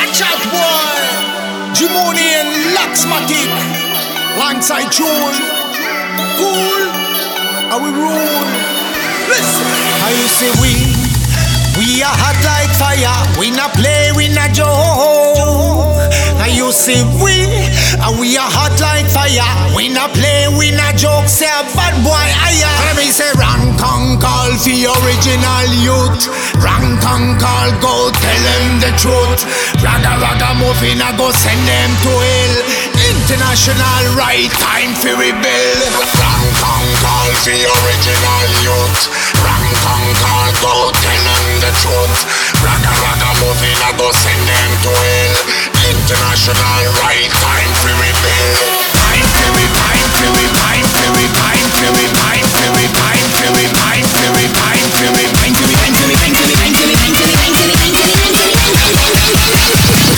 Watch out, boy. Jimoni and Lexxmatiq. Alongside June. Cool. How we rule. Listen. You say we? We are hot like fire. We not play, we not joke. Now you see we, and we are hot like fire. We not play, we not joke. Say a bad boy, I am. Me say and call for original youth. Rank and call, go tell them the truth. Raga raga muffin, I go send them to hell. International right time for rebel. And call for original youth. And call, go tell them the truth. Raga raga muffin, I go send them to hell. International right time for rebel. Time for rebel, time for rebel, time for rebel, time for rebel, time for rebel, time for rebel, time for rebel, time for rebel, time for rebel, time for rebel, time for rebel, time for rebel, time for rebel, time for rebel,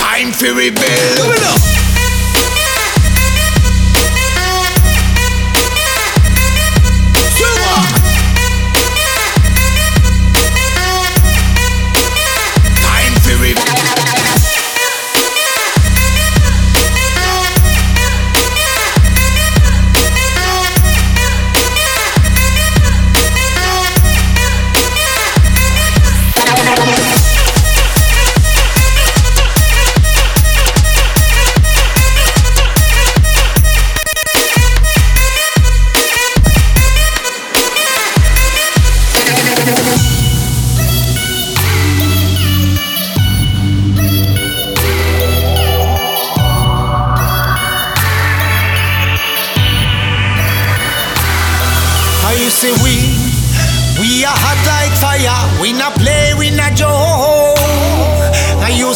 time for rebel. Time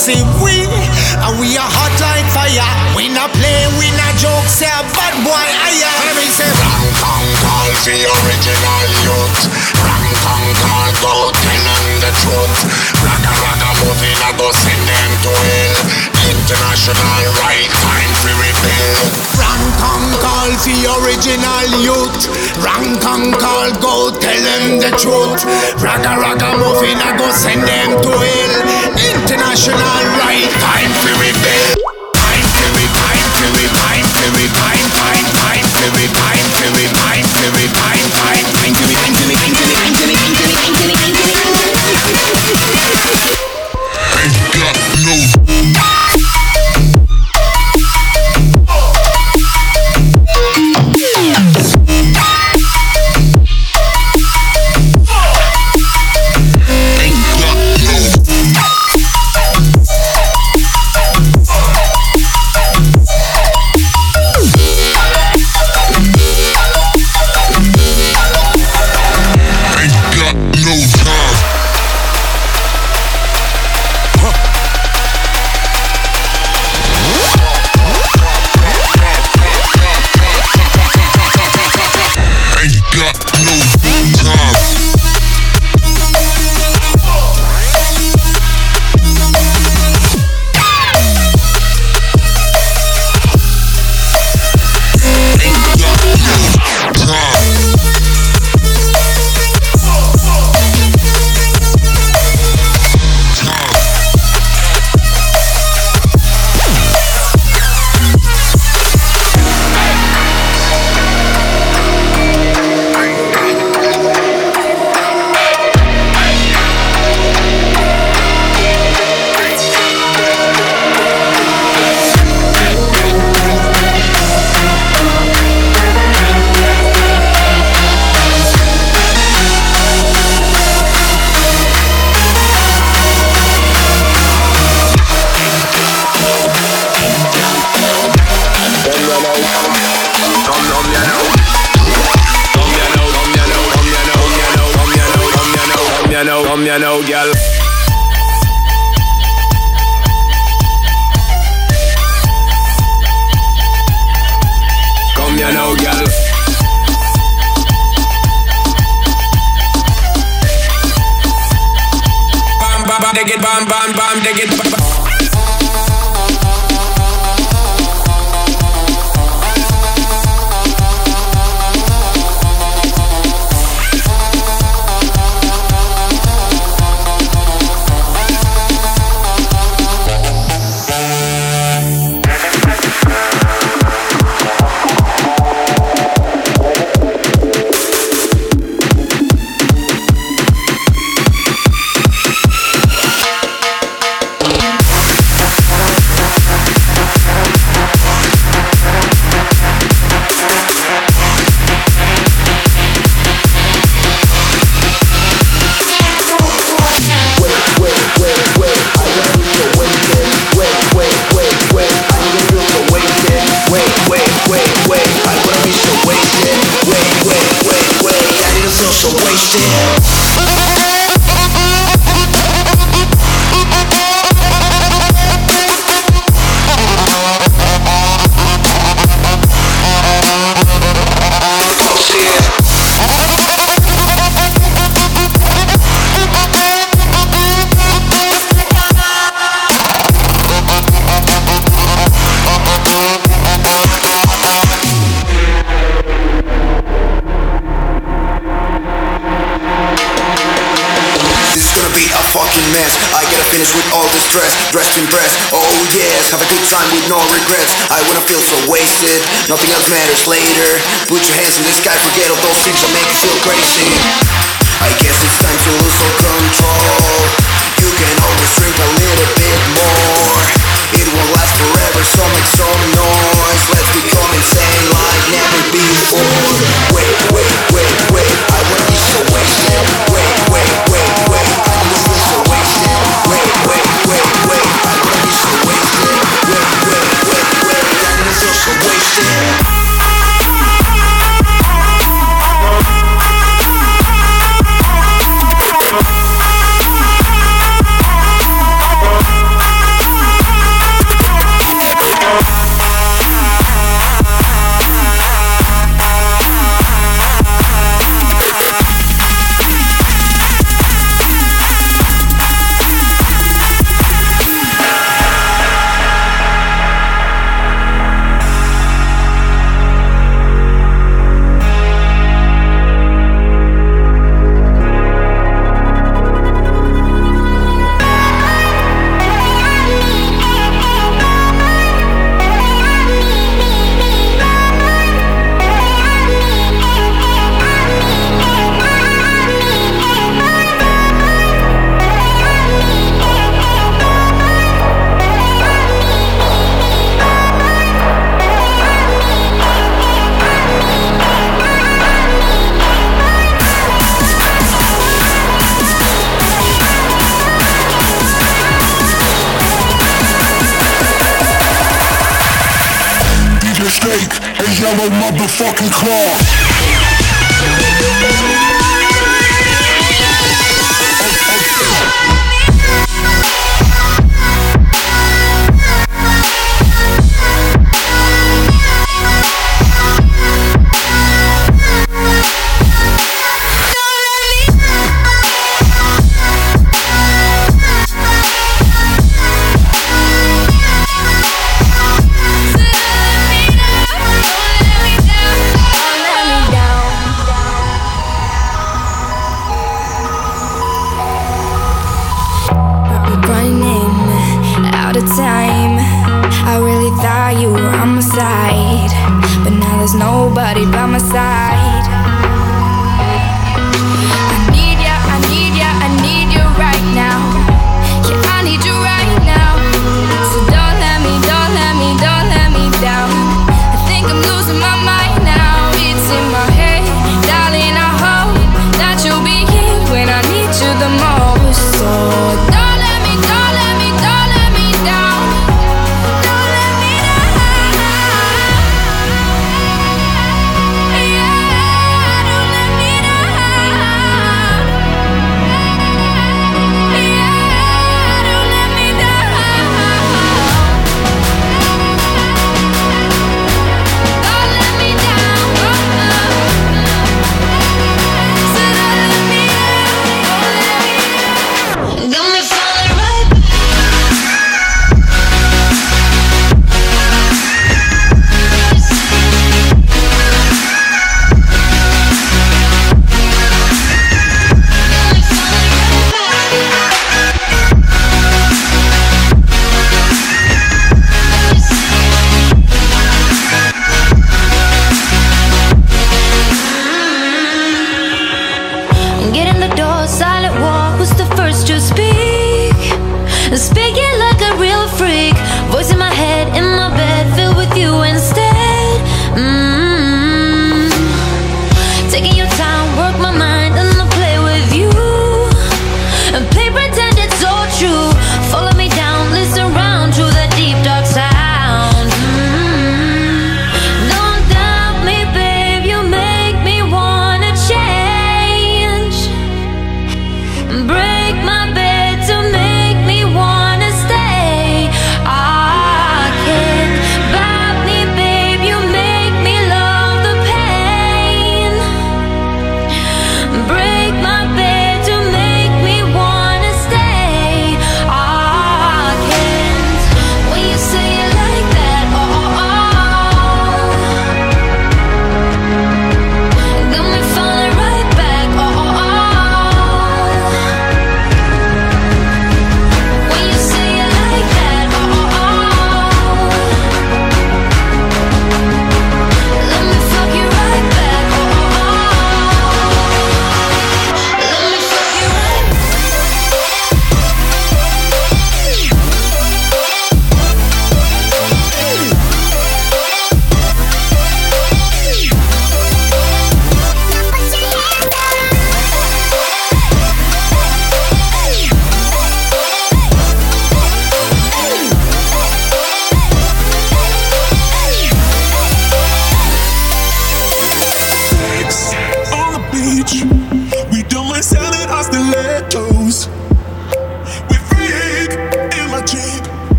say we, and we are hot like fire. We not play, we not joke. Say a bad boy, I am. Let me say rank and call for original youth. Rank and call, go tell them the truth. Raga raga moving, I go send them to hell. International right time for rebel. Rank and call for original youth. Rank and call, go tell them the truth. Raga raga moving, I go send them to hell. International Come here now, girl. Come here now, girl. Bam, bam, bam, dig it, bam, bam, bam, dig it. Bam. dress, dressed in breast. Oh yes, have a good time with no regrets. I wanna feel so wasted, nothing else matters later. Put your hands in the sky, forget all those things that make you feel crazy. I guess it's time to lose all control. You can always drink a little bit more. It won't last forever, so make some noise. Let's become insane like never before. Wait, wait, wait, wait. I wanna be so wasted. Wait, wait, wait, wait. I wanna feel so wasted. Wait, wait. yellow motherfucking claw. there's nobody by my side.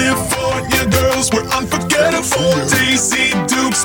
California girls were unforgettable. Daisy Dukes,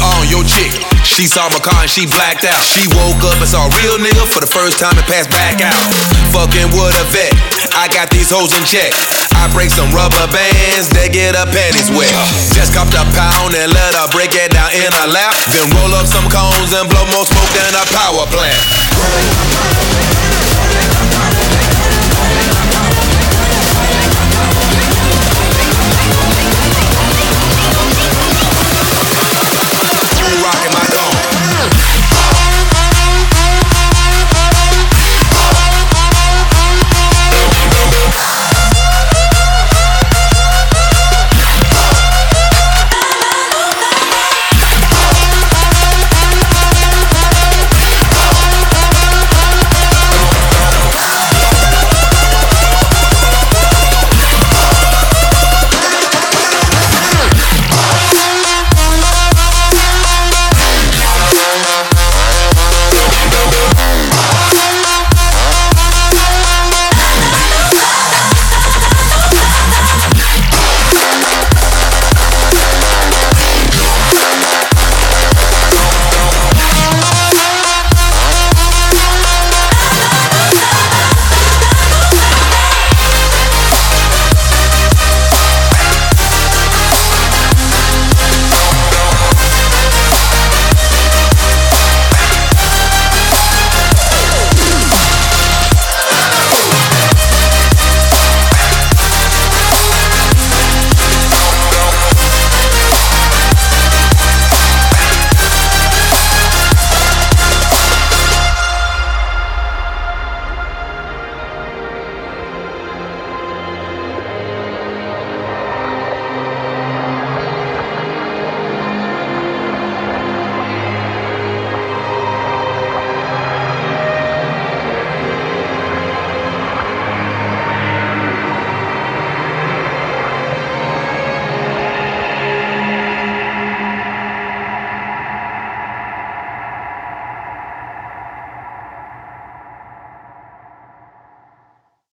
on your chick. She saw my car and she blacked out. She woke up and saw a real nigga for the first time and passed back out. Fucking with a vet. I got these hoes in check. I break some rubber bands, they get her panties wet. Just copped a pound and let her break it down in her lap. Then roll up some cones and blow more smoke than a power plant.